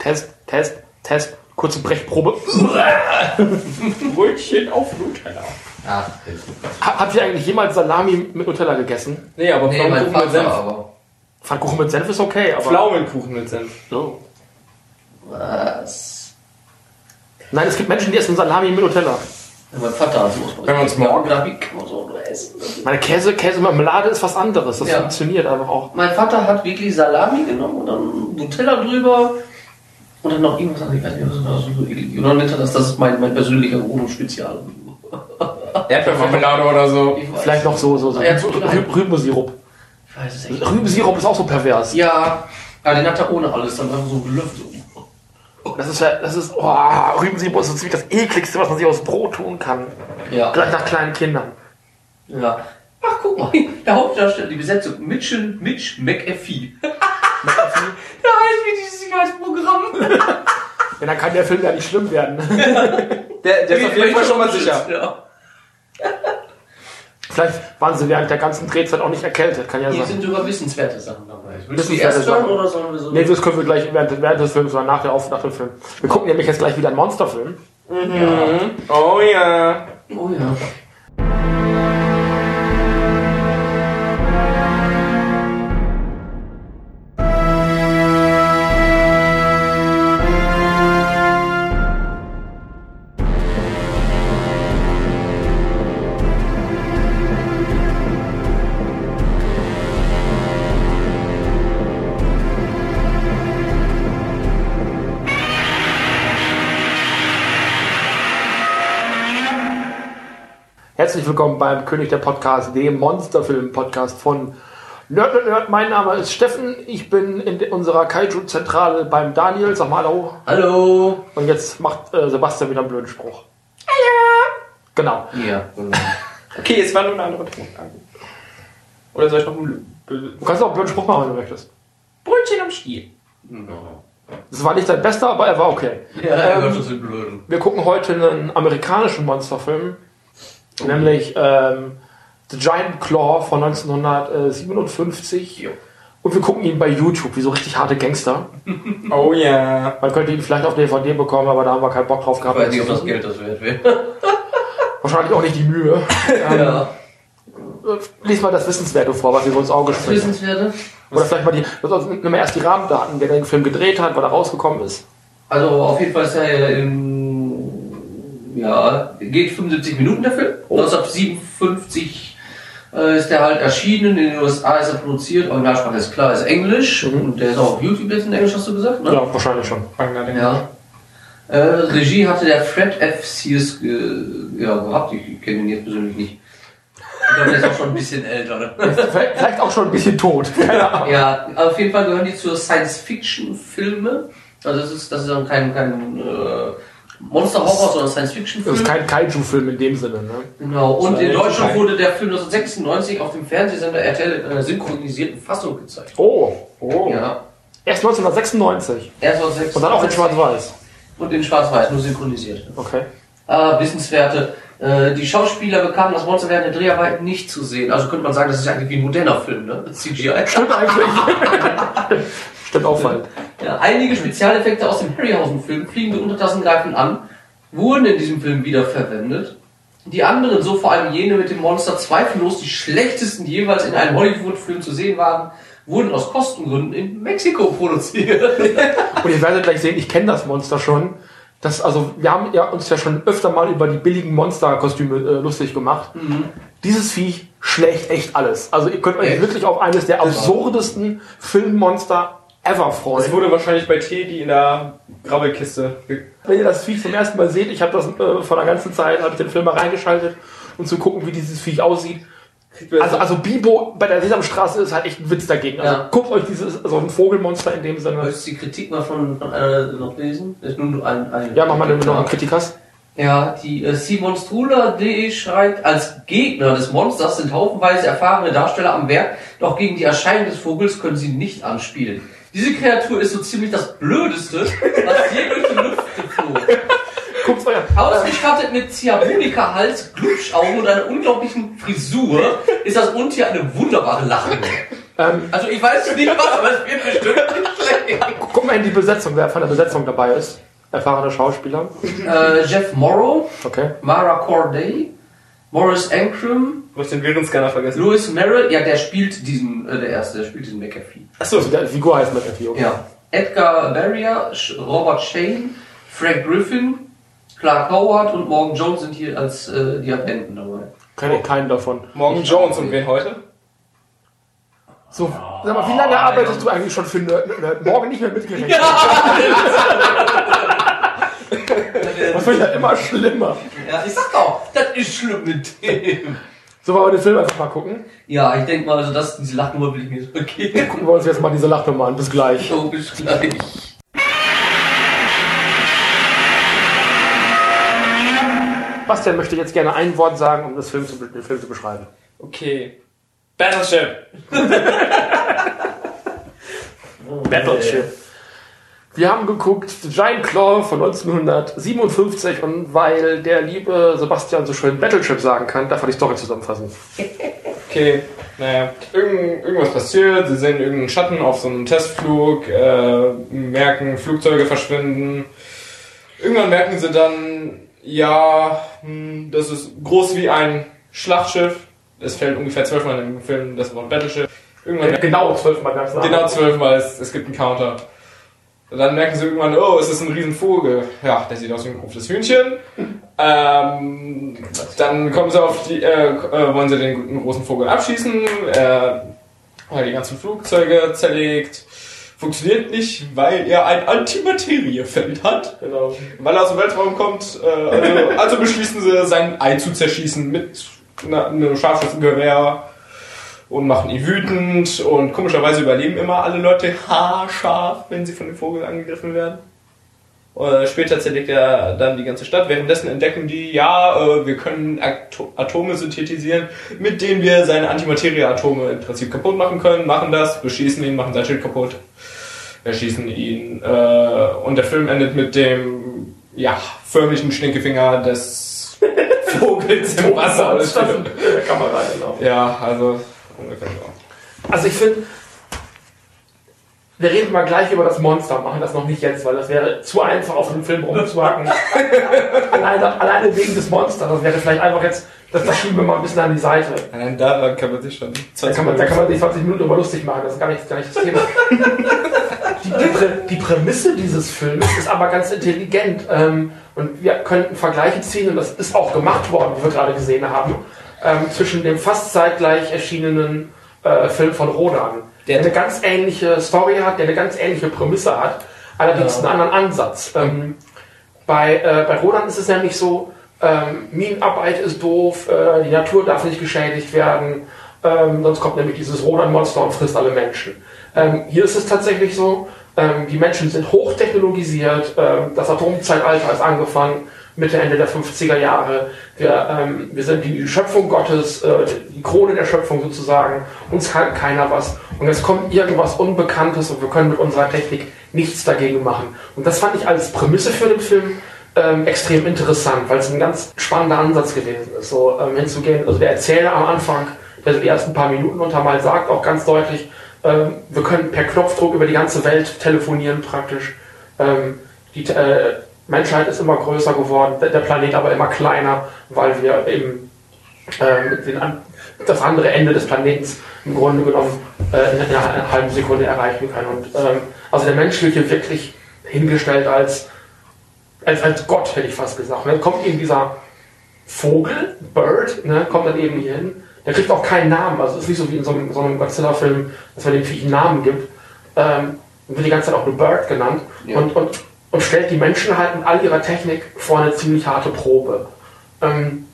Test, Test, Test. Kurze Brechprobe. Brötchen auf Nutella. Ach, Ha- Habt ihr eigentlich jemals Salami mit Nutella gegessen? Nee, aber nee, Pflaumenkuchen mit Senf. aber. Pfannkuchen mit Senf ist okay, aber... Pflaumenkuchen mit Senf. Oh. Was? Nein, es gibt Menschen, die essen Salami mit Nutella. Ja, mein Vater hat muss man Wenn man's morgen- da wie kann man so essen? Meine Käse, Käse Marmelade ist was anderes. Das Ja. funktioniert einfach auch. Mein Vater hat wirklich Salami genommen und dann Nutella drüber und dann noch irgendwas anderes. Ich weiß nicht, was das nennt er das, das ist mein, mein persönlicher Wohnungsspezial. Erdbeermarmelade oder so. Vielleicht noch so, so, so Ja, so klein. Rü Rübensirup. Ich weiß es echt. Rübensirup ist auch so pervers. Ja, aber den hat er ohne alles dann einfach so gelüftet. Das ist, ja- das ist, oh, Rübensirup ist so ziemlich das ekligste, was man sich aus Brot tun kann. Ja. Gleich nach kleinen Kindern. ja. Ach, guck mal, der Hauptdarsteller, die Besetzung, Mitchell, Mitch McAfee. der heißt wie dieses Sicherheitsprogramm. Denn dann kann der Film ja nicht schlimm werden. Der, der ist auf jeden Fall schon mal sicher. Ja. Vielleicht waren sie während der ganzen Drehzeit auch nicht erkältet, kann ja Hier sein. sind sogar wissenswerte Sachen dabei. Willst du die Wissenswerte erst hören Sachen. oder sollen wir so? Nee, das können wir gleich während, während des Films oder nach der Auf nach dem Film. Wir gucken nämlich jetzt gleich wieder einen Monsterfilm. Oh ja. oh ja. Herzlich willkommen beim König der Podcast, dem Monsterfilm-Podcast von Nerd, Nerd, Nerd. Mein Name ist Steffen. Ich bin in unserer Kaiju-Zentrale beim Daniel. Sag mal Hallo. Hallo. Und jetzt macht äh, Sebastian wieder einen blöden Spruch. Hallo. Genau. Ja, genau. Okay, es war nur eine andere Tonlage. Oder soll ich noch ein Bl- Du kannst auch einen blöden Spruch machen, wenn du möchtest. Brötchen am Stiel? Genau. Das war nicht sein bester, aber er war okay. Ja, Ähm. Wir gucken heute einen amerikanischen Monsterfilm, nämlich ähm, The Giant Claw von 1957. Jo. Und wir gucken ihn bei YouTube, wie so richtig harte Gangster. Oh ja. Man könnte ihn vielleicht auf DVD bekommen, aber da haben wir keinen Bock drauf Ich gehabt. weiß nicht, ob das Geld das wert wäre. Wahrscheinlich auch nicht die Mühe. Ähm, Ja. Lies mal das Wissenswerte vor, was wir so ins Auge springen. Wissenswerte? Oder vielleicht mal die, also nimm mal erst die Rahmendaten, wer den Film gedreht hat, wann er rausgekommen ist. Also auf jeden Fall ist er im, ja, geht 75 Minuten der Film. Oh. 1957 äh, ist der halt erschienen, in den USA ist er produziert, Originalsprache ist klar, ist Englisch und der ist auch auf YouTube jetzt in Englisch, hast du gesagt, ne? Ja, wahrscheinlich schon. Ja. Äh, Regie hatte der Fred F. Sears ge ja, gehabt, ich, kenne ihn jetzt persönlich nicht. Ich glaube, der ist auch schon ein bisschen älter. Vielleicht vielleicht auch schon ein bisschen tot. Keine Ahnung. Ja, auf jeden Fall gehören die zur Science-Fiction-Filme. Also das ist, das ist dann kein, kein äh, Monster-Horror, sondern Das Science-Fiction-Film. ist kein Kaiju-Film in dem Sinne, ne? Genau, und Das in Deutschland wurde der Film 1996 auf dem Fernsehsender RTL in einer synchronisierten Fassung gezeigt. Oh, Oh. Ja, erst 1996. erst aus 96. Und dann auch in Schwarz-Weiß. Und in Schwarz-Weiß, nur synchronisiert. Okay. Ah, Wissenswerte. Äh, die Schauspieler bekamen das Monster während der Dreharbeiten nicht zu sehen. Also könnte man sagen, das ist eigentlich wie ein moderner Film, ne? CGI. Stimmt eigentlich. Stimmt auffallend. Ja, einige Spezialeffekte aus dem Harryhausen-Film, fliegende Untertassen greifen an, wurden in diesem Film wieder verwendet. Die anderen, so vor allem jene mit dem Monster, zweifellos die schlechtesten die jeweils in einem Hollywood-Film zu sehen waren, wurden aus Kostengründen in Mexiko produziert. Und ihr werdet gleich sehen, ich kenne das Monster schon. Das, also, wir haben ja uns ja schon öfter mal über die billigen Monsterkostüme äh, lustig gemacht. Dieses Viech schlägt echt alles. Also ihr könnt euch Echt? wirklich auf eines der absurdesten Filmmonster ever Das freuen. wurde wahrscheinlich bei Teddy in der Grabbelkiste. Wenn ihr das Viech zum ersten Mal seht, ich habe das äh, vor der ganzen Zeit, habe ich den Film mal reingeschaltet, um zu gucken, wie dieses Viech aussieht. Also, also Bibo bei der Sesamstraße ist halt echt ein Witz dagegen. Also Ja. guckt euch dieses, also ein Vogelmonster in dem Sinne. Möchtest du die Kritik mal von, von einer noch lesen? Ist nur ein, ein Ja, mach mal noch einen Kritikas. Ja, die äh, simonstrula.de schreibt, als Gegner des Monsters sind haufenweise erfahrene Darsteller am Werk, doch gegen die Erscheinung des Vogels können sie nicht anspielen. Diese Kreatur ist so ziemlich das Blödeste, was je durch die Luft geflogen. Guckt euch an. Ausgestattet mit Ziehharmonika-Hals, Glubschaugen und einer unglaublichen Frisur ist das Untier eine wunderbare Lachnummer. Ähm, Also ich weiß nicht was, aber es wird bestimmt nicht schlecht. guck mal in die Besetzung, wer von der Besetzung dabei ist. Erfahrene Schauspieler. Äh, Jeff Morrow, Okay. Mara Corday, Morris Ankrum, Du hast den Virenscanner vergessen. Louis Merrill, ja, der spielt diesen, äh, der erste, der spielt diesen McAfee. Achso, also der Figur heißt McAfee, okay. Ja. Edgar Barrier, Robert Shane, Frank Griffin, Clark Howard und Morgan Jones sind hier als äh, die Agenten dabei. Kenne ich keinen davon. Morgan Jones und wen heute? So, sag mal, wie lange arbeitest du eigentlich schon für Nerd? Morgen nicht mehr mitgerechnet. Das wird ja immer schlimmer. Ja, ich sag doch, das ist schlimm mit dem. So, wollen wir den Film einfach mal gucken. Ja, ich denke mal, also das, diese Lachnummer will ich mir so geben. Gucken wir uns jetzt mal diese Lachnummer an. Bis gleich. So, bis gleich. Bastian möchte jetzt gerne ein Wort sagen, um das Film zu, den Film zu beschreiben. Okay. Battleship. Battleship. Wir haben geguckt The Giant Claw von 1957 und weil der liebe Sebastian so schön Battleship sagen kann, darf er die Story zusammenfassen. Okay, naja, irgend, irgendwas passiert, sie sehen irgendeinen Schatten auf so einem Testflug, äh, merken, Flugzeuge verschwinden. Irgendwann merken sie dann, ja, hm, das ist groß wie ein Schlachtschiff. Es fällt ungefähr zwölfmal im Film das Wort Battleship. Irgendwann merken- Genau zwölfmal ganz. Genau zwölfmal, es, es gibt einen Counter. Und dann merken sie irgendwann, oh, es ist ein Riesenvogel. Ja, der sieht aus wie ein großes Hühnchen. Ähm, dann kommen sie auf die, äh, äh, wollen sie den großen Vogel abschießen, äh, weil die ganzen Flugzeuge zerlegt. Funktioniert nicht, weil er ein Antimateriefeld hat. Genau. Weil er aus dem Weltraum kommt, äh, also, also beschließen sie, sein Ei zu zerschießen mit einer- einem Scharfschützengewehr und machen ihn wütend und komischerweise überleben immer alle Leute haarscharf, wenn sie von dem Vogel angegriffen werden. Äh, später zerlegt er dann die ganze Stadt. Währenddessen entdecken die, ja, äh, wir können Ato Atome synthetisieren, mit denen wir seine Antimaterie-Atome im Prinzip kaputt machen können. Machen das, beschießen ihn, machen sein Schild kaputt, erschießen ihn. Äh, und der Film endet mit dem, ja, förmlichen Stinkefinger des Vogels im Wasser. Kamera, genau. Ja, also ungefähr so. Also ich finde, wir reden mal gleich über das Monster, machen das noch nicht jetzt, weil das wäre zu einfach auf dem Film rumzuhacken. alleine, alleine wegen des Monsters, das wäre vielleicht einfach jetzt, das, das schieben wir mal ein bisschen an die Seite. Nein, daran kann man sich schon. Da kann man, da kann man sich 20 Minuten über lustig machen, das ist gar nicht, gar nicht das Thema. Die, die, Prä, die Prämisse dieses Films ist aber ganz intelligent ähm, und wir könnten Vergleiche ziehen und das ist auch gemacht worden, wie wir gerade gesehen haben, ähm, zwischen dem fast zeitgleich erschienenen äh, Film von Rodan, der eine ganz ähnliche Story hat, der eine ganz ähnliche Prämisse hat, allerdings einen anderen Ansatz. Ähm, bei, äh, bei Rodan ist es nämlich so, ähm, Minenarbeit ist doof, äh, die Natur darf nicht geschädigt werden, ähm, sonst kommt nämlich dieses Rodan-Monster und frisst alle Menschen. Ähm, hier ist es tatsächlich so, ähm, die Menschen sind hochtechnologisiert, ähm, das Atomzeitalter ist angefangen, Mitte, Ende der 50er Jahre. Wir, ähm, wir sind die Schöpfung Gottes, äh, die Krone der Schöpfung sozusagen, uns kann keiner was. Und jetzt kommt irgendwas Unbekanntes und wir können mit unserer Technik nichts dagegen machen. Und das fand ich als Prämisse für den Film ähm, extrem interessant, weil es ein ganz spannender Ansatz gewesen ist, so ähm, hinzugehen. Also der Erzähler am Anfang, der so die ersten paar Minuten untermal sagt, auch ganz deutlich, ähm, wir können per Knopfdruck über die ganze Welt telefonieren praktisch. Ähm, die äh, Menschheit ist immer größer geworden, der Planet aber immer kleiner, weil wir eben den, an- das andere Ende des Planetens im Grunde genommen äh, in einer, einer halben Sekunde erreichen können. Und, ähm, also der Mensch wird hier wirklich hingestellt als, als, als Gott, hätte ich fast gesagt. Und dann kommt eben dieser Vogel, Bird, ne, kommt dann eben hier hin. Der kriegt auch keinen Namen. Also es ist nicht so wie in so einem, so einem Godzilla-Film, dass man dem Viech einen Namen gibt. Ähm, wird die ganze Zeit auch nur Bird genannt. Ja. Und, und, und stellt die Menschen halt mit all ihrer Technik vor eine ziemlich harte Probe. Ähm,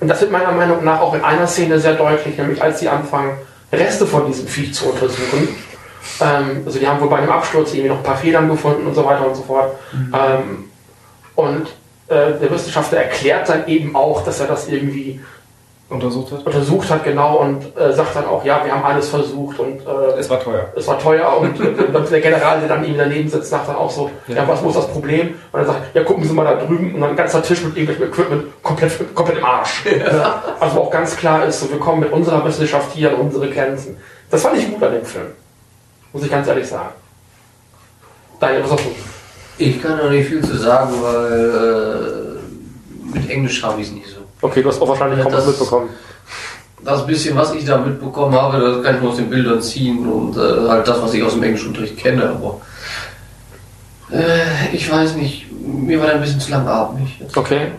und das wird meiner Meinung nach auch in einer Szene sehr deutlich, nämlich als sie anfangen, Reste von diesem Viech zu untersuchen. Ähm, also die haben wohl bei einem Absturz irgendwie noch ein paar Federn gefunden und so weiter und so fort. Ähm, und äh, der Wissenschaftler erklärt dann eben auch, dass er das irgendwie Untersucht hat? untersucht hat, genau, und äh, sagt dann auch, ja, wir haben alles versucht und äh, Es war teuer. es war teuer und äh, der General, der dann ihm daneben sitzt, sagt dann auch so, ja, was muss das Problem? Und er sagt, ja, gucken Sie mal da drüben und dann ein ganzer Tisch mit irgendwelchem Equipment komplett, komplett im Arsch. Ja. Also auch ganz klar ist, so, wir kommen mit unserer Wissenschaft hier an unsere Grenzen. Das fand ich gut an dem Film. Muss ich ganz ehrlich sagen. Daniel, was sagst du? Ich kann da nicht viel zu sagen, weil äh, mit Englisch habe ich es nicht so. Okay, du hast auch wahrscheinlich kaum was das- mitbekommen. Das bisschen, was ich da mitbekommen habe, das kann ich nur aus den Bildern ziehen und äh, halt das, was ich aus dem Englischunterricht kenne, aber äh, ich weiß nicht, mir war da ein bisschen zu langatmig. Okay.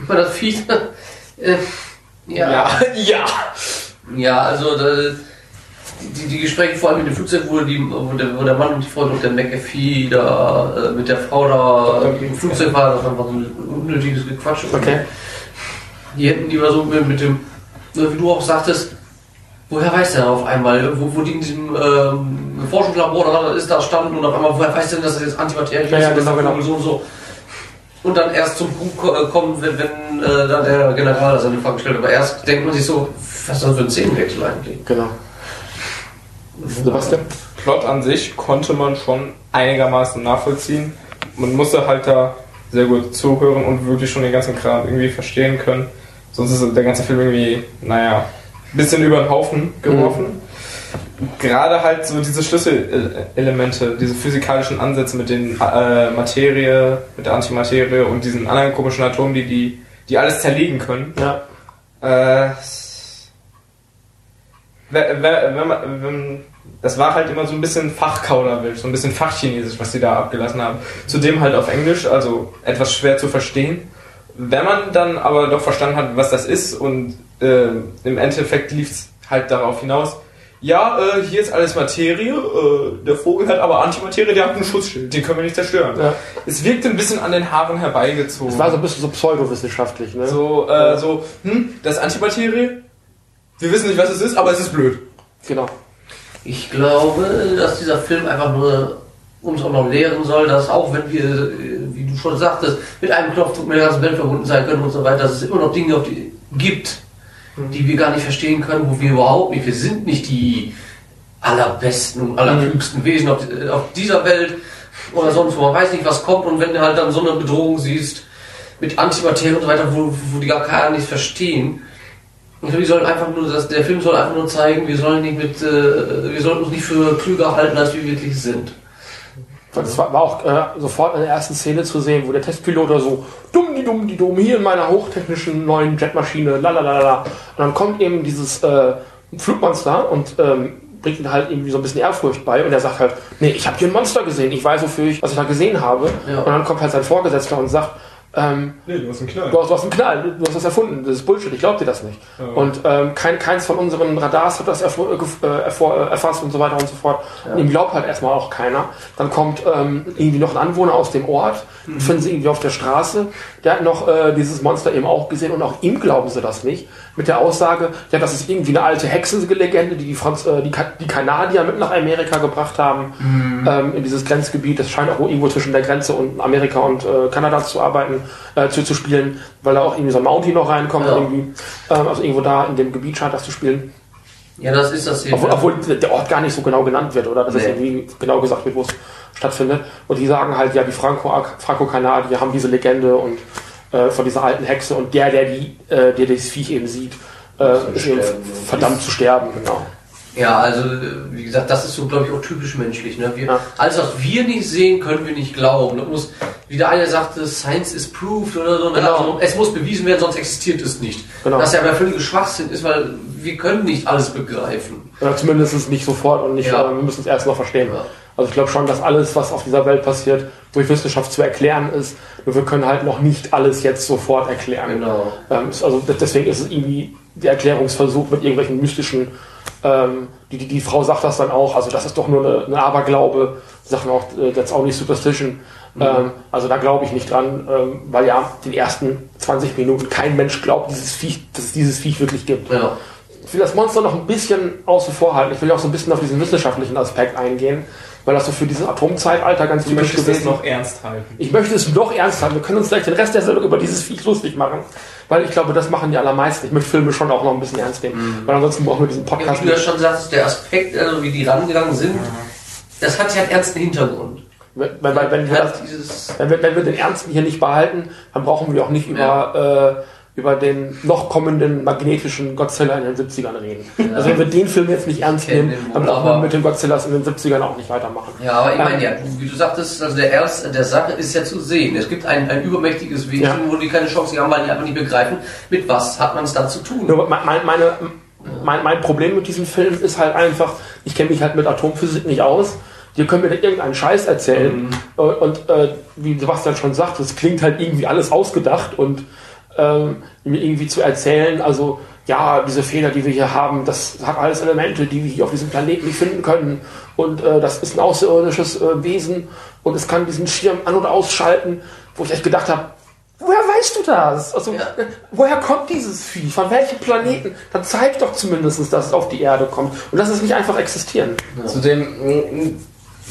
Ich meine, das Vieh, äh, ja, ja, ja. ja, also da, die, die Gespräche vor allem in dem Flugzeug, wo, die, wo, der, wo der Mann und die Frau und der McAfee da äh, mit der Frau da im Flugzeug war, das war einfach ein unnötiges Gequatsch. Okay. Die hätten lieber so mit, mit dem, wie du auch sagtest, woher weiß der auf einmal, wo, wo die in diesem ähm, Forschungslabor oder was ist, da standen und auf einmal, woher weiß der denn, dass das jetzt Antimaterie Ja, ja, ist, genau, genau. und so und so. Und dann erst zum Punkt äh, kommen, wenn, wenn äh, da der General seine Frage stellt. Aber erst denkt man sich so, was ist das für ein Szenenwechsel eigentlich? Genau. Sebastian? Plot an sich konnte man schon einigermaßen nachvollziehen. Man musste halt da sehr gut zuhören und wirklich schon den ganzen Kram irgendwie verstehen können. Sonst ist der ganze Film irgendwie, naja, ein bisschen über den Haufen geworfen. Gerade halt so diese Schlüsselelemente, diese physikalischen Ansätze mit den äh, Materie, mit der Antimaterie und diesen anderen komischen Atomen, die, die, die alles zerlegen können. Ja. Äh, wenn, wenn, man- wenn, das war halt immer so ein bisschen Fachkauderwild, so ein bisschen Fachchinesisch, was sie da abgelassen haben. Zudem halt auf Englisch, also etwas schwer zu verstehen. Wenn man dann aber doch verstanden hat, was das ist und äh, im Endeffekt lief es halt darauf hinaus, ja, äh, hier ist alles Materie, äh, der Vogel hat aber Antimaterie, der hat ein Schutzschild, den können wir nicht zerstören. Ja. Es wirkte ein bisschen an den Haaren herbeigezogen. Es war so ein bisschen so pseudowissenschaftlich, ne? So, äh, so, hm, das ist Antimaterie. Wir wissen nicht, was es ist, aber es ist blöd. Genau. Ich glaube, dass dieser Film einfach nur uns auch noch lehren soll, dass auch wenn wir, äh, wie du schon sagtest, mit einem Knopfdruck mit der ganzen Welt verbunden sein können und so weiter, dass es immer noch Dinge die, gibt, die wir gar nicht verstehen können, wo wir überhaupt nicht, wir sind nicht die allerbesten und allerklügsten Wesen auf, äh, auf dieser Welt oder sonst wo. Man weiß nicht, was kommt und wenn du halt dann so eine Bedrohung siehst mit Antimaterie und so weiter, wo, wo die gar keiner nicht verstehen, ich glaube, die sollen einfach nur, das, der Film soll einfach nur zeigen, wir sollen nicht mit, äh, wir sollten uns nicht für klüger halten, als wir wirklich sind. Das war, war auch äh, sofort in der ersten Szene zu sehen, wo der Testpilot oder so dumm die dumm die dumm hier in meiner hochtechnischen neuen Jetmaschine, lalalala. Und dann kommt eben dieses äh, Flugmonster und ähm, bringt ihm halt irgendwie so ein bisschen Ehrfurcht bei und er sagt halt, nee, ich habe hier ein Monster gesehen, ich weiß wofür ich, was ich da gesehen habe. Ja. Und dann kommt halt sein Vorgesetzter und sagt, ähm, Nee, du hast einen Knall. Du hast, du hast einen Knall, du hast das erfunden, das ist Bullshit, ich glaub dir das nicht. Ja. Und ähm, kein, keins von unseren Radars hat das erfu- äh, äh, erfor- äh, erfasst und so weiter und so fort. Und ihm glaubt halt erstmal auch keiner. Dann kommt ähm, irgendwie noch ein Anwohner aus dem Ort, Mhm. finden sie irgendwie auf der Straße, der hat noch äh, dieses Monster eben auch gesehen und auch ihm glauben sie das nicht. Mit der Aussage, ja, das ist irgendwie eine alte Hexenlegende, die die, Franz äh, die, Ka die Kanadier mit nach Amerika gebracht haben, Mhm. ähm, in dieses Grenzgebiet. Das scheint auch irgendwo zwischen der Grenze und Amerika und äh, Kanada zu arbeiten, äh, zu, zu spielen, weil da auch irgendwie so ein Mountie noch reinkommt. Ja. Irgendwie. Ähm, also irgendwo da in dem Gebiet scheint das zu spielen. Ja, das ist das hier. Obwohl, obwohl der Ort gar nicht so genau genannt wird, oder? Dass Nee. irgendwie genau gesagt wird, wo es stattfindet. Und die sagen halt, ja, die Franco- Franco-Kanadier haben diese Legende und äh, von dieser alten Hexe und der, der die, äh, der das Viech eben sieht, äh, ist eben sterben. verdammt zu sterben, genau. Ja, also wie gesagt, das ist so, glaube ich, auch typisch menschlich. Ne? Wir, Ja. Alles, was wir nicht sehen, können wir nicht glauben. Das muss, wie der eine sagte, Science is proved oder so. Genau. Also, es muss bewiesen werden, sonst existiert es nicht. Genau. Was ja aber völliger Schwachsinn ist, weil wir können nicht alles begreifen. Oder zumindest nicht sofort und nicht, Ja. äh, wir müssen es erst noch verstehen. Ja. Also ich glaube schon, dass alles, was auf dieser Welt passiert, durch Wissenschaft zu erklären ist. Nur wir können halt noch nicht alles jetzt sofort erklären. Genau. Ähm, also deswegen ist es irgendwie der Erklärungsversuch mit irgendwelchen mystischen, ähm, die, die, die Frau sagt das dann auch, also das ist doch nur eine, eine Aberglaube, Sachen auch, äh, that's only superstition. Ähm, also da glaube ich nicht dran, ähm, weil ja die ersten 20 Minuten kein Mensch glaubt, dieses Viech, dass es dieses Viech wirklich gibt. Ja. Ich will das Monster noch ein bisschen außen vor halten. Ich will auch so ein bisschen auf diesen wissenschaftlichen Aspekt eingehen, weil das so für dieses Atomzeitalter ganz typisch möchtest das gewesen noch ernst halten. ich möchte es noch ernst haben. Wir können uns gleich den Rest der Sendung über dieses Viech lustig machen, weil ich glaube, das machen die allermeisten. Ich möchte Filme schon auch noch ein bisschen ernst nehmen, weil ansonsten brauchen wir diesen Ja, Podcast wie du ja schon sagst, der Aspekt, also wie die rangegangen sind, das hat ja einen ernsten Hintergrund. Wenn, wenn, wenn, wir das, wenn, wir, wenn wir den Ernsten hier nicht behalten, dann brauchen wir auch nicht über über den noch kommenden magnetischen Godzilla in den 70ern reden. Also wenn wir den Film jetzt nicht ernst nehmen, dann brauchen wir mit den Godzillas in den 70ern auch nicht weitermachen. Ja, aber ich meine, Ähm, ja, du- wie du sagtest, also der Ernst der Sache ist ja zu sehen. Es gibt ein, ein übermächtiges Wesen, Ja. wo die keine Chance haben, weil die einfach nicht begreifen, mit was hat man es da zu tun. Nur mein, mein- meine, mein, mein Problem mit diesem Film ist halt einfach, ich kenne mich halt mit Atomphysik nicht aus. Die können mir da irgendeinen Scheiß erzählen. Äh, Und äh, wie Sebastian schon sagt, es klingt halt irgendwie alles ausgedacht und ähm, mir irgendwie zu erzählen, also ja, diese Fehler, die wir hier haben, das hat alles Elemente, die wir hier auf diesem Planeten nicht finden können. Und äh, das ist ein außerirdisches äh, Wesen und es kann diesen Schirm an- und ausschalten, wo ich echt gedacht habe, woher weißt du das? Also, Ja. woher kommt dieses Vieh? Von welchem Planeten? Dann zeig doch zumindest, dass es auf die Erde kommt und dass es nicht einfach existieren. Zudem mm,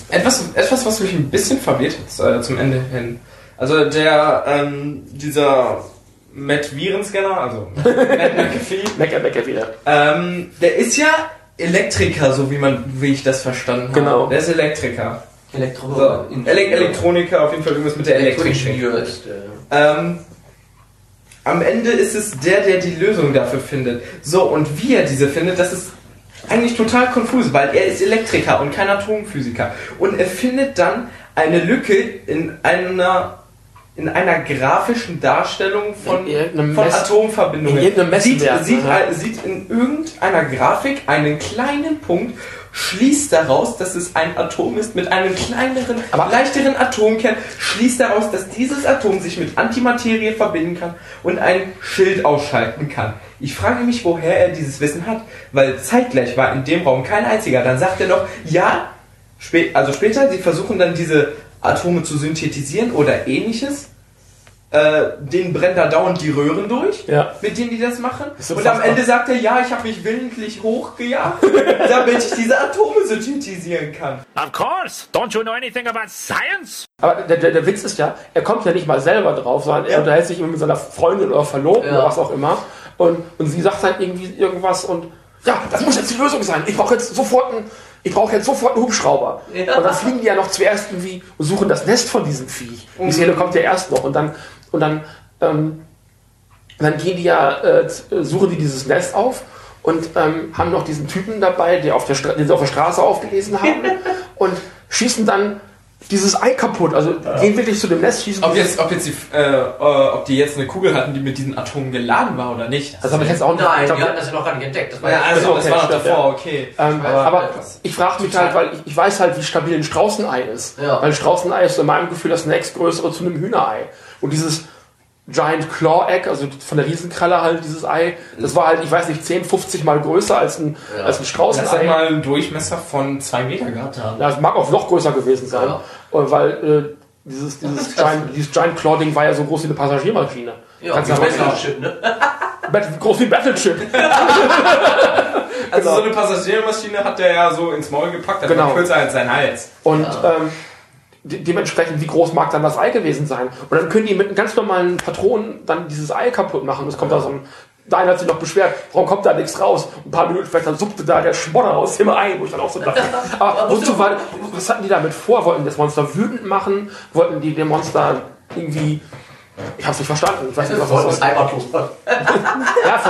etwas, etwas, was mich ein bisschen verwirrt hat äh, zum Ende hin. Also der, ähm, dieser Matt Virenscanner, also Matt McAfee, Mecker, mecker wieder. ähm, der ist ja Elektriker, so wie man, wie ich das verstanden habe. Genau. Der ist Elektriker. Elektro So, Ele Elektroniker, auf jeden Fall irgendwas mit der Elektrik. Elektroingenieur ist der. Ähm, am Ende ist es der, der die Lösung dafür findet. So, und wie er diese findet, das ist eigentlich total konfus, weil er ist Elektriker und kein Atomphysiker. Und er findet dann eine Lücke in einer in einer grafischen Darstellung von, von Atomverbindungen. sieht, sieht, äh, sieht in irgendeiner Grafik einen kleinen Punkt, schließt daraus, dass es ein Atom ist mit einem kleineren, Aber- leichteren Atomkern, schließt daraus, dass dieses Atom sich mit Antimaterie verbinden kann und ein Schild ausschalten kann. Ich frage mich, woher er dieses Wissen hat, weil zeitgleich war in dem Raum kein einziger. Dann sagt er noch, ja, spä also später, sie versuchen dann diese Atome zu synthetisieren oder ähnliches. Äh, denen brennt da dauernd die Röhren durch, Ja. mit denen die das machen. ist Und am. Ende sagt er, ja, ich habe mich willentlich hochgejagt, damit ich diese Atome synthetisieren kann. Of course. Don't you know anything about science? Aber der, der, der Witz ist ja, er kommt ja nicht mal selber drauf, sondern er Ja. unterhält sich immer mit seiner Freundin oder Verlobten Ja. oder was auch immer. Und, und sie sagt dann irgendwie irgendwas und ja, das muss jetzt die Lösung sein. Ich brauche jetzt sofort einen, ich brauche jetzt sofort einen Hubschrauber. Ja. Und dann fliegen die ja noch zuerst irgendwie und suchen das Nest von diesem Vieh. Die Szene kommt ja erst noch und dann und dann ähm, dann gehen die ja, äh, z- suchen die dieses Nest auf und ähm, haben noch diesen Typen dabei, der auf der Stra den sie auf der Straße aufgelesen haben und schießen dann dieses Ei kaputt. Also gehen wirklich zu dem Nest, schießen Ob jetzt, ob jetzt die, äh, äh, ob die jetzt eine Kugel hatten, die mit diesen Atomen geladen war oder nicht. Das habe ich jetzt auch nicht. Nein, ich die glaub, hatten das ja noch gar nicht entdeckt. Das war ja, ja, also, okay, das war noch stimmt, davor, ja. okay. ähm, Aber- aber ich frage mich halt, weil ich, ich weiß halt, wie stabil ein Straußenei ist. Ja. Weil ein Straußenei ist in meinem Gefühl das nächstgrößere zu einem Hühnerei. Und dieses Giant Claw Egg, also von der Riesenkralle halt dieses Ei, das war halt, ich weiß nicht, 10, 50 mal größer als ein, Ja. als ein Das Straußenei. hat mal einen Durchmesser von zwei Meter gehabt haben. Ja, es mag auch noch größer gewesen sein, Ja. äh, weil äh, dieses, dieses, Giant, dieses Giant Claw Ding war ja so groß wie eine Passagiermaschine. ja, Kannst wie Battleship, ne? Groß wie ein Battleship. Also Genau. so eine Passagiermaschine hat der ja so ins Maul gepackt, das Genau. war kürzer als sein Hals. Und Ja. ähm, de dementsprechend, wie groß mag dann das Ei gewesen sein? Und dann können die mit einem ganz normalen Patronen dann dieses Ei kaputt machen. Es kommt da so ein. Eine hat sich noch beschwert, warum kommt da nichts raus? Ein paar Minuten später suppte da der Schmodder aus dem Ei, wo ich dann auch so dachte. Aber wozu war, was hatten die damit vor? Wollten die das Monster wütend machen? Wollten die dem Monster irgendwie. Ich hab's nicht verstanden. Ich weiß nicht, was das das ist. Heimatlos war. Ja,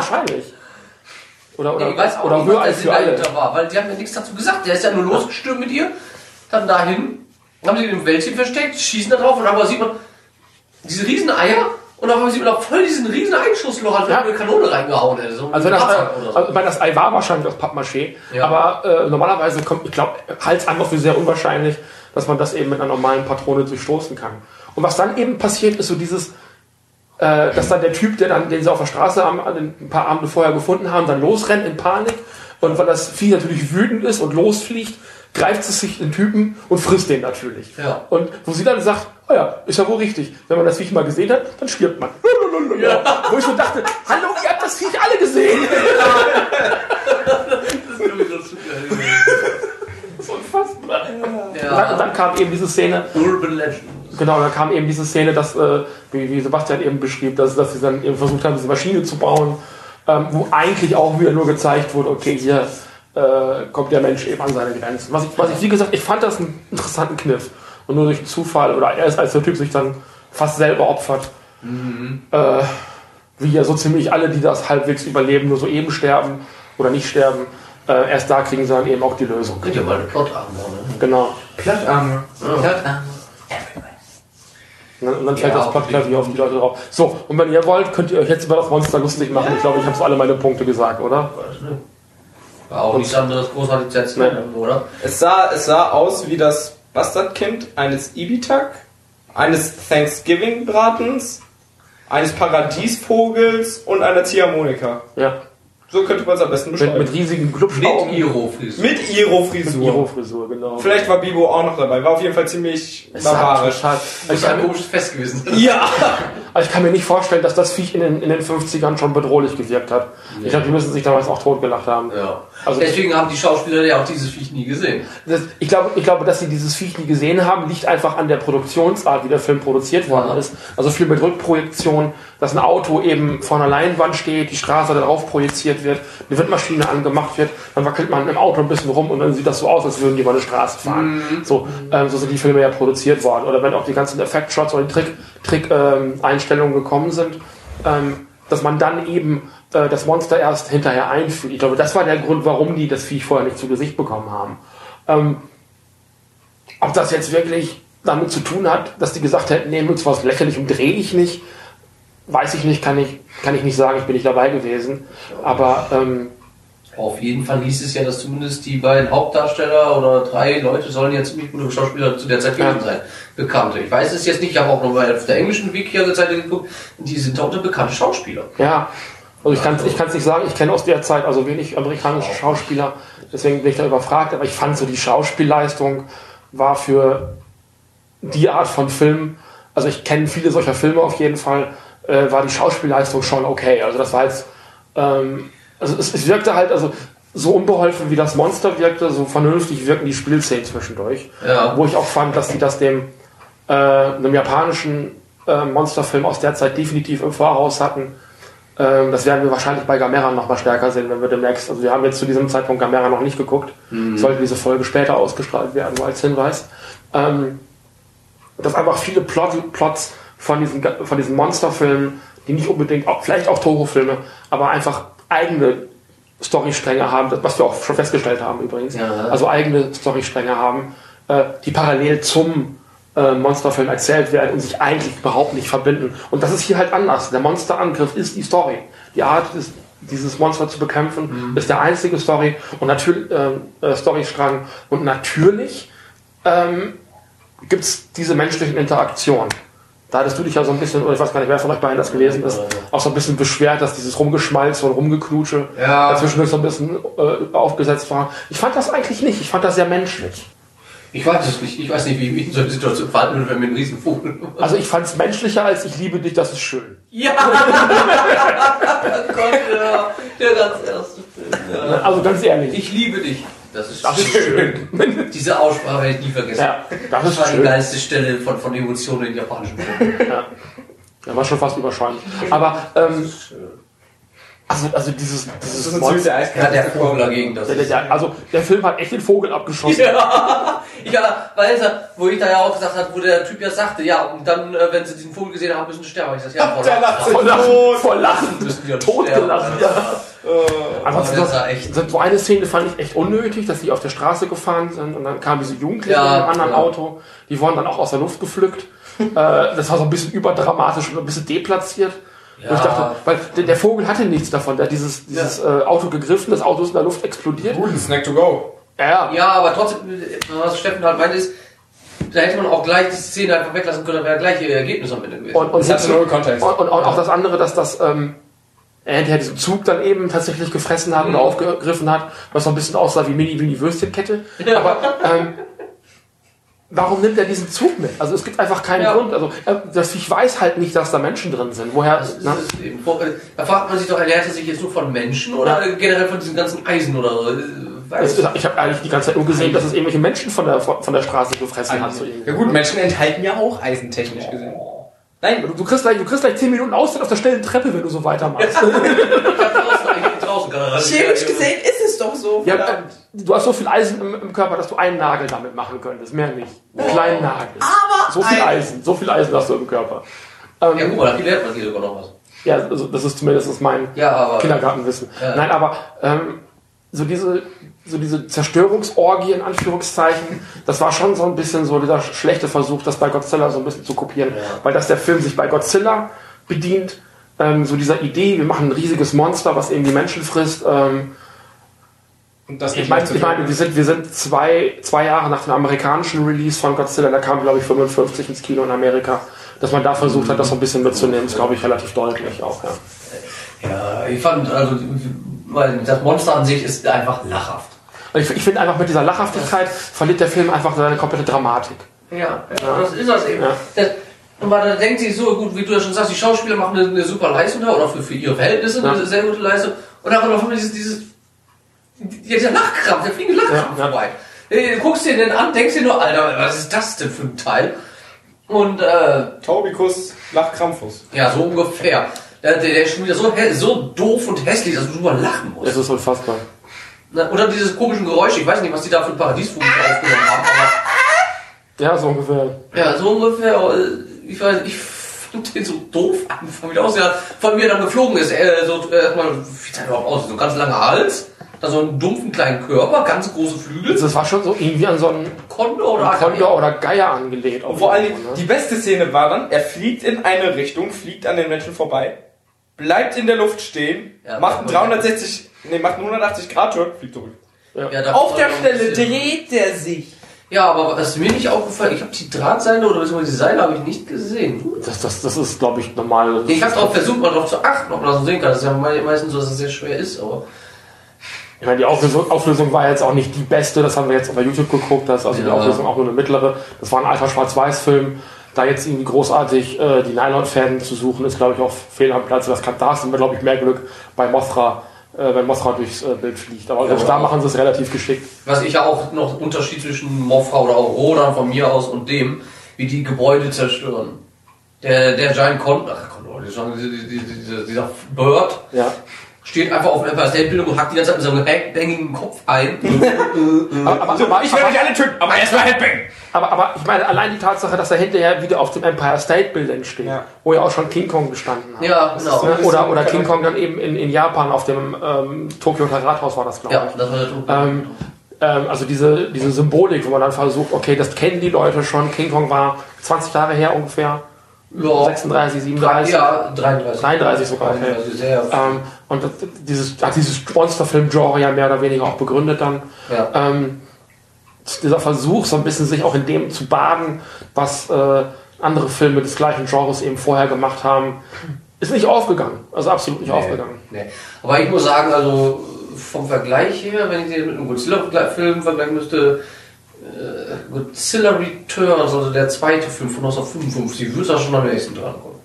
Oder, oder, Ich weiß auch oder nicht, was Rührei der Sinn für alle. war, weil die haben ja nichts dazu gesagt. Der ist ja nur losgestürmt mit ihr, dann dahin, haben sie im Wäldchen versteckt, schießen da drauf und dann sieht man diese riesen Eier und dann sieht man auch voll diesen riesen Einschussloch, als wenn Ja. eine Kanone reingehauen hätte. So Also, das, so. also das Ei war wahrscheinlich aus Pappmaché, Ja. aber äh, normalerweise kommt, ich glaube, Hals einfach für sehr unwahrscheinlich, dass man das eben mit einer normalen Patrone durchstoßen kann. Und was dann eben passiert, ist so dieses, äh, dass dann der Typ, der dann, den sie auf der Straße an- ein paar Abende vorher gefunden haben, dann losrennt in Panik und weil das Vieh natürlich wütend ist und losfliegt, greift es sich den Typen und frisst den natürlich. Ja. Und wo sie dann sagt, oh ja, ist ja wohl richtig. Wenn man das Viech mal gesehen hat, dann stirbt man. Wo ich so dachte, hallo, ihr habt das Viech alle gesehen. Das ist unfassbar. Und dann, und Ja, dann kam eben diese Szene, Urban Legend. genau, dann kam eben diese Szene, dass, äh, wie, wie Sebastian eben beschrieb, dass, dass sie dann eben versucht haben, diese Maschine zu bauen, ähm, wo eigentlich auch wieder nur gezeigt wurde, okay, hier äh, kommt der Mensch eben an seine Grenzen. Was ich, was ich, wie gesagt, ich fand das einen interessanten Kniff. Und nur durch Zufall, oder erst als der Typ sich dann fast selber opfert, äh, wie ja so ziemlich alle, die das halbwegs überleben, nur so eben sterben oder nicht sterben. Äh, erst da kriegen sie dann eben auch die Lösung. Könnt ihr mal eine Plot-Armor, ne? Genau. Plot-Armor. Und dann, und dann fällt Ja, das Plattklavier auf die Leute drauf. So, und wenn ihr wollt, könnt ihr euch jetzt über das Monster lustig machen. Ich glaube, ich habe so alle meine Punkte gesagt, oder? War auch nichts anderes großartig zu erzählen, oder? Es sah, es sah aus wie das Bastardkind eines Ibitak, eines Thanksgiving-Bratens, eines Paradiesvogels und einer Ziehharmonika. Ja. So könnte man es am besten Mit, beschreiben. mit riesigen Mit Glubschaugen. Iro-Frisur. Mit Iro-Frisur. Iro-Frisur, genau. Vielleicht war Bibo auch noch dabei. War auf jeden Fall ziemlich Es barbarisch. Ich ist ein komisches Fest gewesen. Ja! also ich kann mir nicht vorstellen, dass das Viech in den, in den 50ern schon bedrohlich gewirkt hat. Ich glaube, die müssen sich damals auch totgelacht haben. Ja. Also- Deswegen haben die Schauspieler ja auch dieses Viech nie gesehen. Das, ich, glaube, ich glaube, dass sie dieses Viech nie gesehen haben, liegt einfach an der Produktionsart, wie der Film produziert worden Ja. ist. Also viel mit Rückprojektion, dass ein Auto eben vor einer Leinwand steht, die Straße darauf projiziert wird, eine Windmaschine angemacht wird, dann wackelt man im Auto ein bisschen rum und dann sieht das so aus, als würden die über eine Straße fahren. So, ähm, so sind die Filme ja produziert worden. Oder wenn auch die ganzen Effektshots oder die Trick-Einstellungen Trick, ähm, Einstellungen gekommen sind, ähm, dass man dann eben äh, das Monster erst hinterher einführt. Ich glaube, das war der Grund, warum die das Viech vorher nicht zu Gesicht bekommen haben. Ähm, ob das jetzt wirklich damit zu tun hat, dass die gesagt hätten, nee, nutzt was lächerlich und drehe ich nicht, weiß ich nicht, kann ich, kann ich nicht sagen, ich bin nicht dabei gewesen. Aber ähm, Auf jeden Fall hieß es ja, dass zumindest die beiden Hauptdarsteller oder drei Leute sollen ja ziemlich gute Schauspieler zu der Zeit gewesen sein. Bekannte. Ich weiß es jetzt nicht, ich habe auch noch mal auf der englischen Wiki-Seite geguckt. Die sind auch bekannte Schauspieler. ja, also ich kann es ich kann's nicht sagen, ich kenne aus der Zeit also wenig amerikanische Schauspieler, deswegen bin ich da überfragt, aber ich fand so die Schauspielleistung war für die Art von Film, also ich kenne viele solcher Filme auf jeden Fall, äh, war die Schauspielleistung schon okay. Also das war jetzt, ähm, also es, es wirkte halt, also so unbeholfen wie das Monster wirkte, so vernünftig wirken die Spielszenen zwischendurch. Ja. Wo ich auch fand, dass die das dem äh, einem japanischen äh, Monsterfilm aus der Zeit definitiv im Voraus hatten. Ähm, das werden wir wahrscheinlich bei Gamera noch mal stärker sehen, wenn wir demnächst, also wir haben jetzt zu diesem Zeitpunkt Gamera noch nicht geguckt, sollte diese Folge später ausgestrahlt werden, nur als Hinweis. Ähm, dass einfach viele Plot, Plots von diesen, von diesen Monsterfilmen, die nicht unbedingt, auch, vielleicht auch Toho-Filme, aber einfach eigene Storystränge haben, was wir auch schon festgestellt haben übrigens, Ja. also eigene Storystränge haben, äh, die parallel zum äh, Monsterfilm erzählt werden und sich eigentlich überhaupt nicht verbinden. Und das ist hier halt anders. Der Monsterangriff ist die Story. Die Art, ist, dieses Monster zu bekämpfen, ist der einzige Story und natürlich äh, äh, Storystrang. Und natürlich ähm, gibt es diese menschlichen Interaktionen. Da hattest du dich ja so ein bisschen, oder ich weiß gar nicht, wer von euch beiden das gelesen ist, auch so ein bisschen beschwert, dass dieses Rumgeschmalz und Rumgeknutsche Ja. dazwischendurch so ein bisschen äh, aufgesetzt war. Ich fand das eigentlich nicht. Ich fand das sehr menschlich. Ich weiß es nicht. Ich weiß nicht, wie ich mich in so einer Situation verhalten würde, wenn mir ein Riesenvogel. Also ich fand es menschlicher als ich liebe dich, das ist schön. Ja! oh Gott, ja. Der ganz erste Film. Ja. Also ganz ehrlich. Ich liebe dich. Das ist das ist schön. Diese Aussprache werde ich nie vergessen. Ja, das Das ist war die schön. geilste Stelle von, von Emotionen in japanischen Filmen. Ja. Der war schon fast überschäumend. Aber ähm, also, also dieses, dieses Monster. Ja, der Vogel dagegen, das Der, ist. der, also der Film hat echt den Vogel abgeschossen. Ja, ja, weil er, wo ich da ja auch gesagt habe, wo der Typ ja sagte, ja, und dann, äh, wenn sie diesen Vogel gesehen haben, müssen sie sterben. Ich sag, ja, voll Der lacht Vor Lachen, tot. vor Lachen, Müssen die doch totgelacht. sterben. Ja. Aber so, das echt- so eine Szene fand ich echt unnötig, dass die auf der Straße gefahren sind und dann kamen diese Jugendlichen Ja, in einem anderen ja. Auto. Die wurden dann auch aus der Luft gepflückt. äh, das war so ein bisschen überdramatisch und ein bisschen deplatziert. Und ich Ja. dachte, weil der, Vogel hatte nichts davon. Der hat dieses, dieses äh, Auto gegriffen, das Auto ist in der Luft explodiert. Guten Snack to go. Ja, Ja, aber trotzdem, was Steffen halt meinte, ist, da hätte man auch gleich die Szene einfach weglassen können, dann wäre gleich ihr Ergebnis am Ende gewesen. Und, und, Das null Kontext. und, und auch das andere, dass das ähm, er hinterher diesen Zug dann eben tatsächlich gefressen hat oder aufgegriffen hat, was so ein bisschen aussah wie Mini Mini Würstchenkette. Aber ähm, warum nimmt er diesen Zug mit? Also es gibt einfach keinen Ja. Grund. Also äh, das Viech weiß halt nicht, dass da Menschen drin sind. Woher? Das ist na, es eben. Da fragt man sich doch, ernährt er sich jetzt nur von Menschen oder generell von diesem ganzen Eisen oder äh, es weiß ist, ich habe eigentlich die ganze Zeit nur gesehen, dass es irgendwelche Menschen von der, von der Straße gefressen hat. So. Ja gut, Menschen enthalten ja auch Eisen technisch gesehen. Nein, Du, du, kriegst gleich, du kriegst gleich 10 Minuten Auszeit auf der stillen Treppe, wenn du so weitermachst. Chemisch gesehen ist es doch so. Ja, äh, du hast so viel Eisen im, im Körper, dass du einen Nagel damit machen könntest, mehr nicht. Einen kleinen Nagel. Aber So viel ein- Eisen, so viel Eisen hast du im Körper. Ja, guck mal, da lernt man hier sogar noch was. Ja, also das ist zumindest das ist mein Ja, aber. Kindergartenwissen. Ja. Nein, aber ähm, so diese so diese Zerstörungsorgie in Anführungszeichen, das war schon so ein bisschen so dieser schlechte Versuch, das bei Godzilla so ein bisschen zu kopieren, weil dass der Film sich bei Godzilla bedient, ähm, so dieser Idee, wir machen ein riesiges Monster, was irgendwie Menschen frisst. Ähm, Und das ich meine, ich meine, wir sind wir sind zwei zwei Jahre nach dem amerikanischen Release von Godzilla, da kam glaube ich 55 ins Kino in Amerika, dass man da versucht hat, das so ein bisschen mitzunehmen, ist glaube ich relativ deutlich auch. Ja. Ja, ich fand, also, weil das Monster an sich ist einfach lachhaft. Ich, ich finde einfach mit dieser Lachhaftigkeit verliert der Film einfach seine komplette Dramatik. Ja, ja, das ist das eben. Ja. Das, und weil da denkt sich so, gut, wie du ja schon sagst, die Schauspieler machen eine, eine super Leistung da, oder für, für ihre Verhältnisse Ja. eine sehr gute Leistung. Und dann kommt einmal dieses, dieses, ja, dieser Lachkrampf, der fliegende Lachkrampf Ja, vorbei. Äh, guckst dir den an, denkst dir nur, Alter, was ist das denn für ein Teil? Und, äh, Taubikus Lachkrampfus. ja, so ungefähr. Der, der, der ist schon wieder so, so doof und hässlich, dass du drüber lachen musst. Es ist unfassbar. Na, Oder dieses komischen Geräusch, ich weiß nicht, was die da für einen Paradiesvogel aufgenommen haben, aber Ja, so ungefähr. Ja, so ungefähr. Ich weiß, ich fand den so doof angefangen, wie der aus der von mir dann geflogen ist. Äh, so äh, erstmal, wie sah der überhaupt aus? So ein ganz langer Hals, dann so einen dumpfen kleinen Körper, ganz große Flügel. Das war schon so irgendwie an so einen Kondor oder Kondor oder Geier angelehnt. Und vor irgendwo, Dingen, die beste Szene war dann, er fliegt in eine Richtung, fliegt an den Menschen vorbei, bleibt in der Luft stehen, Ja, macht einen macht man 360, nee, macht einen 180 Grad Turn, fliegt zurück. Ja, da Auf der Stelle dreht er sich. Ja, aber was mir nicht aufgefallen, ich habe die Drahtseile oder beziehungsweise die Seile habe ich nicht gesehen. Das, das, das ist, glaube ich, normal. Ich habe auch versucht, mal darauf zu achten, ob man das so sehen kann. Das ist ja me- meistens so, dass es sehr schwer ist, aber. Ich meine, die Auflösung, Auflösung war jetzt auch nicht die beste, das haben wir jetzt bei YouTube geguckt, das ist also die Ja. Auflösung auch nur eine mittlere. Das war ein alter Schwarz-Weiß-Film. Da jetzt irgendwie großartig äh, die Nylon-Fäden zu suchen, ist, glaube ich, auch fehl am Platz. Das kann, da hast du, glaube ich, mehr Glück bei Mothra, äh, wenn Mothra durchs äh, Bild fliegt. Aber selbst da aber- machen sie es relativ geschickt. Was ich ja auch noch Unterschied zwischen Mothra oder auch Rodan von mir aus und dem, wie die Gebäude zerstören. Der, der Giant Con, ach, dieser, dieser Bird Ja. Steht einfach auf dem Empire State Building und hackt die ganze Zeit mit seinem bängigen Kopf ein. Aber, aber, aber, Ich werde euch alle töten, aber erstmal Headbang! aber, aber ich meine, allein die Tatsache, dass er hinterher wieder auf dem Empire State Building steht, Ja. wo ja auch schon King Kong gestanden hat. Ja, genau. Ne? Oder, oder King Kong dann eben in, in Japan auf dem ähm, Tokyo Rathaus war das, glaube Ja, ich. das war der. Ähm, ähm, also diese, diese Symbolik, wo man dann versucht, okay, das kennen die Leute schon. King Kong war 20 Jahre her ungefähr, ja, 36, 37, ja, 33. 33 sogar. Okay. 33, sehr. Ähm, und das, dieses, hat dieses Monsterfilm-Genre ja mehr oder weniger auch begründet dann. ja. Ähm, dieser Versuch, so ein bisschen sich auch in dem zu baden, was äh, andere Filme des gleichen Genres eben vorher gemacht haben, ist nicht aufgegangen. Also absolut nicht aufgegangen. Nee. Aber ich muss sagen, also vom Vergleich her, wenn ich den mit einem Godzilla-Film vergleichen müsste, äh, Godzilla Returns, also der zweite Film von 1955, würde da schon am nächsten dran kommen.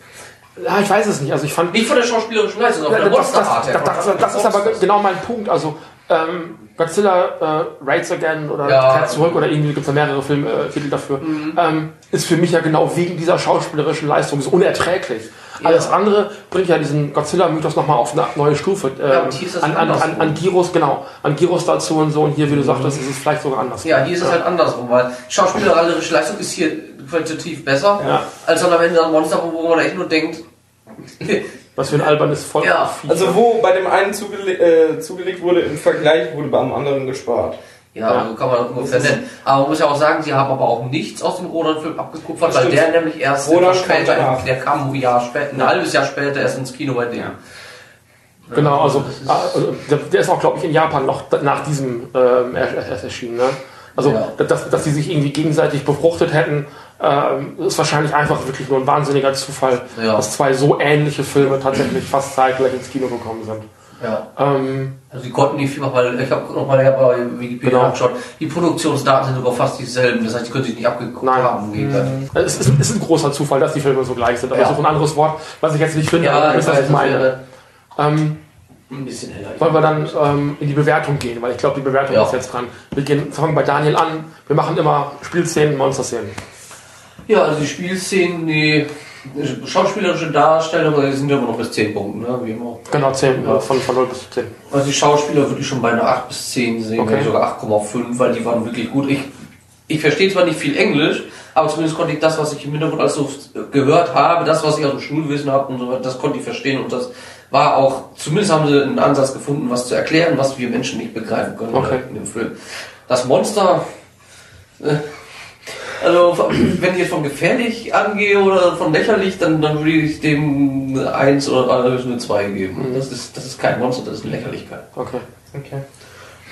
Ja, ich weiß es nicht. Also ich fand Nicht von der schauspielerischen Leistung, sondern von der das, das, Monsterart her. das, das, das ist aber genau mein Punkt. Also ähm, Godzilla äh, Rides Again oder Ja. Mhm. Kehrt zurück oder irgendwie gibt es ja mehrere Filmtitel dafür, ähm, ist für mich ja genau wegen dieser schauspielerischen Leistung so unerträglich. Alles andere bringt ja diesen Godzilla-Mythos nochmal auf eine neue Stufe. Ja, Ähm, und hier ist das an, an, an, an Gyros, genau. An Gyros dazu und so. Und hier, wie du sagtest, ist es vielleicht sogar anders. Ja, hier ist es halt andersrum, weil schauspielerische Leistung ist hier qualitativ besser, Ja. als dann am Ende das Monster, wo man echt nur denkt, Was für ein albernes Volk. Ja, Also wo bei dem einen zugele äh, zugelegt wurde, im Vergleich wurde beim anderen gespart. Ja, Ja. so kann man ungefähr nennen. Aber man muss ja auch sagen, sie haben aber auch nichts aus dem Rodan-Film abgekupfert, Das weil der nämlich erst später, der kam ein Jahr später, ein halbes Jahr später erst ins Kino bei denen. Genau, also, das ah, also der, ist auch, glaube ich, in Japan noch nach diesem ähm, erschienen. Ne? Also, Ja. dass, dass die sich irgendwie gegenseitig befruchtet hätten, ähm, ist wahrscheinlich einfach wirklich nur ein wahnsinniger Zufall, Ja. dass zwei so ähnliche Filme tatsächlich fast zeitgleich ins Kino gekommen sind. Ja. Ähm, Also die konnten die Firma, weil ich habe nochmal bei Wikipedia Genau. angeschaut, die Produktionsdaten sind sogar fast dieselben, das heißt, die können sich nicht abgeguckt Nein. haben. gegenseitig. es, ist, es ist ein großer Zufall, dass die Filme so gleich sind, aber Ja. es ist auch ein anderes Wort, was ich jetzt nicht finde, Ja, ich das ist, was ich meine. Ähm, ein bisschen heller. wollen wir dann ähm, in die Bewertung gehen, weil ich glaube, die Bewertung Ja. ist jetzt dran. Wir gehen, fangen bei Daniel an. Wir machen immer Spielszenen, Monsterszenen. Ja, also die Spielszenen, die schauspielerische Darstellung, die sind ja immer noch bis 10 Punkten, ne? wie immer. Genau, 10, Ja. äh, von, von 0 bis 10. Also die Schauspieler würde ich schon bei einer 8 bis 10 sehen, Okay. okay. sogar 8,5, weil die waren wirklich gut. Ich ich verstehe zwar nicht viel Englisch, aber zumindest konnte ich das, was ich im Hintergrund alles so gehört habe, das, was ich aus dem Schulwissen habe und so weiter, das konnte ich verstehen und das war auch, zumindest haben sie einen Ansatz gefunden, was zu erklären, was wir Menschen nicht begreifen können Okay. in dem Film. Das Monster, äh, also wenn ich jetzt von gefährlich angehe oder von lächerlich, dann, dann würde ich dem eine eins oder höchstens eine zwei geben. Das ist, das ist kein Monster, das ist eine Lächerlichkeit. Okay. Okay.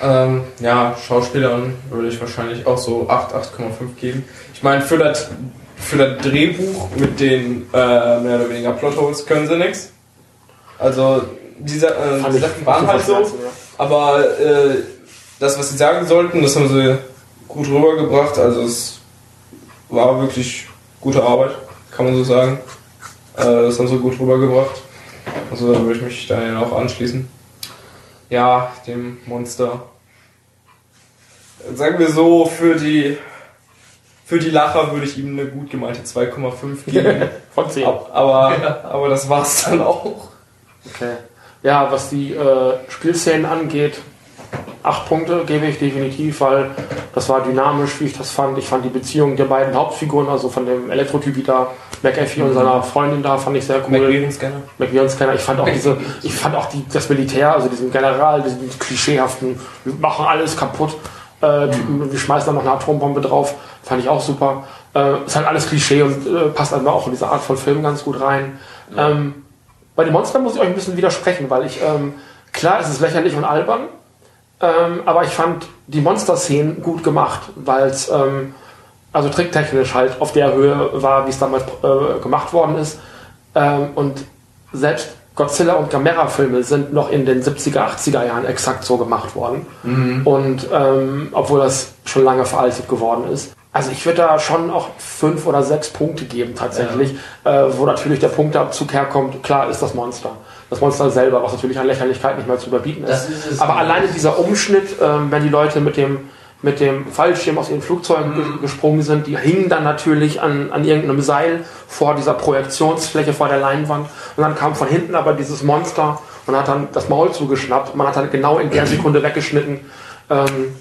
Ähm, ja, Schauspielern würde ich wahrscheinlich auch so 8, 8,5 geben. Ich meine, für das, für das Drehbuch mit den äh, mehr oder weniger Plotholes können sie nichts. Also, diese, äh, die Sachen waren halt so. Aber äh, das, was sie sagen sollten, das haben sie gut rübergebracht. Also es war wirklich gute Arbeit, kann man so sagen. Äh, das haben sie gut rübergebracht. Also da würde ich mich da ja auch anschließen. Ja, dem Monster. Sagen wir so, für die für die Lacher würde ich ihm eine gut gemeinte 2,5 geben. Von 10. Ab- aber, aber das war's dann auch. Okay. Ja, was die äh, Spielszenen angeht, acht Punkte gebe ich definitiv, weil das war dynamisch, wie ich das fand. Ich fand die Beziehung der beiden Hauptfiguren, also von dem Elektrotyp da, McAfee und seiner Freundin da, fand ich sehr cool. McVivian-Scanner. McVivian-Scanner. Ich fand auch diese, ich fand auch die, das Militär, also diesen General, diesen klischeehaften, wir machen alles kaputt, äh, Typen, wir schmeißen dann noch eine Atombombe drauf, fand ich auch super. Äh, ist halt alles Klischee und äh, passt einfach auch in diese Art von Film ganz gut rein. Ähm, bei den Monstern muss ich euch ein bisschen widersprechen, weil ich, ähm, klar, es ist lächerlich und albern, ähm, aber ich fand die Monster-Szenen gut gemacht, weil es ähm, also tricktechnisch halt auf der Höhe war, wie es damals äh, gemacht worden ist. Ähm, und selbst Godzilla und Gamera-Filme sind noch in den 70er, 80er Jahren exakt so gemacht worden. Und ähm, obwohl das schon lange veraltet geworden ist. Also ich würde da schon auch fünf oder sechs Punkte geben tatsächlich, äh, wo natürlich der Punkteabzug herkommt. Klar ist das Monster. Das Monster selber, was natürlich an Lächerlichkeit nicht mehr zu überbieten ist. Ist. Aber alleine dieser Umschnitt, ähm, wenn die Leute mit dem, mit dem Fallschirm aus ihren Flugzeugen ge- gesprungen sind, die hingen dann natürlich an, an irgendeinem Seil vor dieser Projektionsfläche, vor der Leinwand. Und dann kam von hinten aber dieses Monster und hat dann das Maul zugeschnappt. Man hat dann genau in der Sekunde weggeschnitten. Ähm,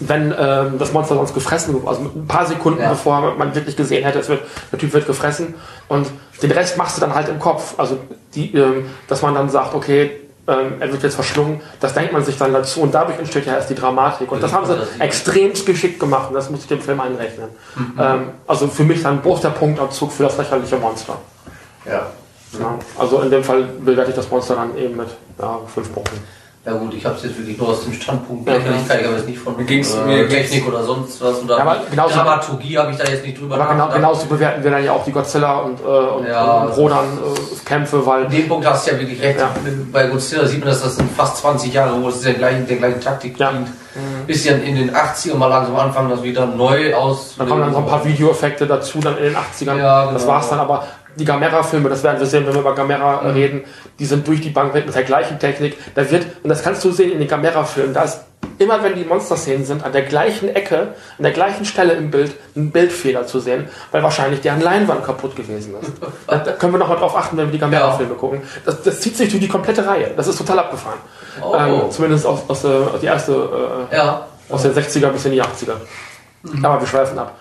wenn ähm, das Monster sonst gefressen wird, also ein paar Sekunden Ja. bevor man wirklich gesehen hätte, es wird, der Typ wird gefressen und den Rest machst du dann halt im Kopf. Also die, ähm, dass man dann sagt, okay, ähm, er wird jetzt verschlungen, das denkt man sich dann dazu und dadurch entsteht ja erst die Dramatik. Und das haben sie extrem geschickt gemacht und das muss ich dem Film einrechnen. Ähm, also für mich dann ein großer Punktabzug für das lächerliche Monster. Ja. Ja, also in dem Fall bewerte ich das Monster dann eben mit ja, fünf Punkten. Ja gut, ich habe es jetzt wirklich nur aus dem Standpunkt Ja, Lächerlichkeit, ich habe jetzt nicht von Mir ging's- äh, Technik oder sonst was oder Ja, aber genauso- Dramaturgie habe ich da jetzt nicht drüber Aber genau, genauso bewerten wir dann ja auch die Godzilla und, äh, und, Ja. und Rodan-Kämpfe, weil In dem Punkt hast du ja wirklich recht. Ja. Bei Godzilla sieht man, dass das sind fast 20 Jahre, wo es der gleichen, der gleichen Taktik Ja. dient. Bisschen in den 80ern mal langsam anfangen, das wieder neu aus. Da kommen dann so ein paar Videoeffekte dazu, dann in den 80ern. Ja, genau. Das war's dann aber. Die Gamera-Filme, das werden wir sehen, wenn wir über Gamera Mhm. reden, die sind durch die Bank weg mit der gleichen Technik. Da wird, und das kannst du sehen in den Gamera-Filmen, da ist immer, wenn die Monster-Szenen sind, an der gleichen Ecke, an der gleichen Stelle im Bild, ein Bildfehler zu sehen, weil wahrscheinlich deren Leinwand kaputt gewesen ist. da, können wir noch mal drauf achten, wenn wir die Gamera-Filme gucken. Das, das zieht sich durch die komplette Reihe. Das ist total abgefahren. Oh. Ähm, zumindest aus, aus, der, aus die erste äh, Ja. aus den 60er bis in die 80er. Aber wir schweifen ab.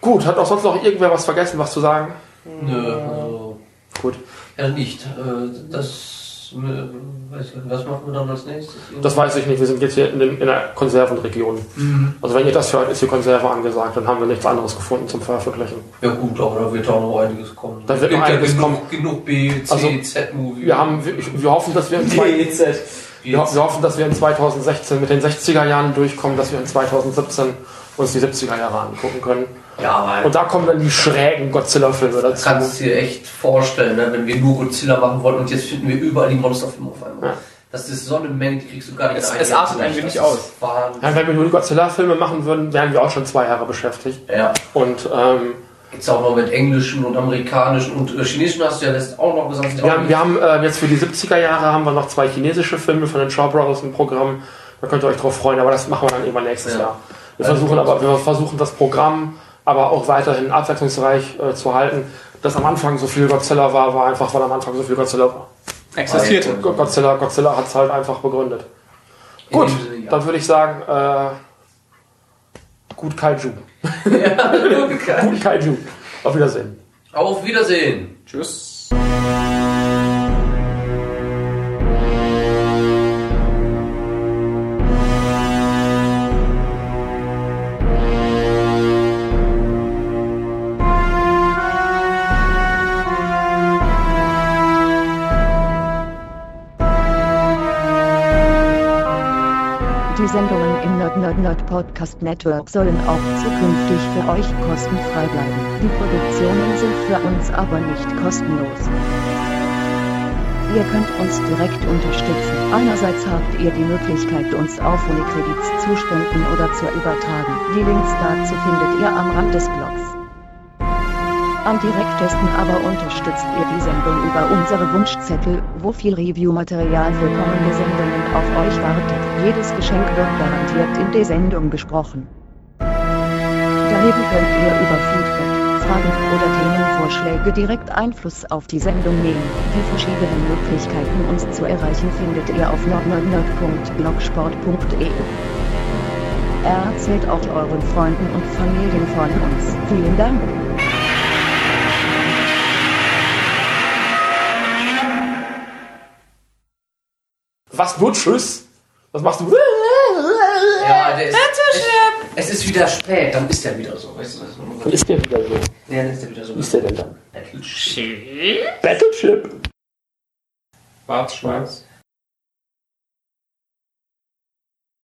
Gut, hat auch sonst noch irgendwer was vergessen, was zu sagen? Nö, also, Gut. ja nicht. Äh, Das, äh, was machen wir dann als nächstes? Das weiß ich nicht, wir sind jetzt hier in, den, in der Konservenregion. Also wenn ihr das hört, ist hier Konserve angesagt, dann haben wir nichts anderes gefunden zum Veröffentlichen. Ja gut, aber da wird auch noch einiges kommen. Da wird noch einiges genug, kommen. genug B, C, Also, Z-Movie. Wir, haben, wir, wir hoffen, dass wir in zwei, wir, wir hoffen, dass wir in 2016 mit den 60er Jahren durchkommen, dass wir in 2017 uns die 70er Jahre angucken können. Ja, aber Und da kommen dann die schrägen Godzilla-Filme dazu. kannst du dir echt vorstellen, ne, wenn wir nur Godzilla machen wollten und jetzt finden wir überall die Monsterfilme auf einmal. Ja. Das ist so eine Menge, die kriegst du gar nicht Es- es artet ein wenig aus. Ja, wenn wir nur die Godzilla-Filme machen würden, wären wir auch schon zwei Jahre beschäftigt. Ja. Und ähm, Gibt's auch noch mit englischen und amerikanischen und äh, chinesischen hast du ja letztens auch noch gesagt. Wir haben, wir haben äh, jetzt für die 70er Jahre haben wir noch zwei chinesische Filme von den Shaw Brothers im Programm. Da könnt ihr euch drauf freuen, aber das machen wir dann irgendwann nächstes Ja. Jahr. Wir Also, versuchen aber, wir versuchen das Programm aber auch weiterhin abwechslungsreich äh, zu halten. Dass am Anfang so viel Godzilla war, war einfach, weil am Anfang so viel Godzilla war. Existierte. Go- Godzilla, Godzilla hat es halt einfach begründet. Gut, ja. dann würde ich sagen, äh, gut Kaiju. Guten Kaiju. Auf Wiedersehen. Auf Wiedersehen. Tschüss. Nerd Podcast Network sollen auch zukünftig für euch kostenfrei bleiben. Die Produktionen sind für uns aber nicht kostenlos. Ihr könnt uns direkt unterstützen. Einerseits habt ihr die Möglichkeit, uns auf Unikredits zu spenden oder zu übertragen. Die Links dazu findet ihr am Rand des Blogs. Am direktesten aber unterstützt ihr die Sendung über unsere Wunschzettel, wo viel Review-Material für kommende Sendungen auf euch wartet. Jedes Geschenk wird garantiert in der Sendung besprochen. Daneben könnt ihr über Feedback, Fragen oder Themenvorschläge direkt Einfluss auf die Sendung nehmen. Die verschiedenen Möglichkeiten uns zu erreichen findet ihr auf nordnordnerd.blogsport.de. Erzählt auch euren Freunden und Familien von uns. Vielen Dank. Was nur Tschüss? Was machst du? Ja, der ist, es, es ist wieder spät, dann ist er wieder so. Weißt du, Dann das ist der wieder so. ja, dann ist er wieder so. Wie ist der denn dann? Battleship. Battleship. Schwarz, schwarz.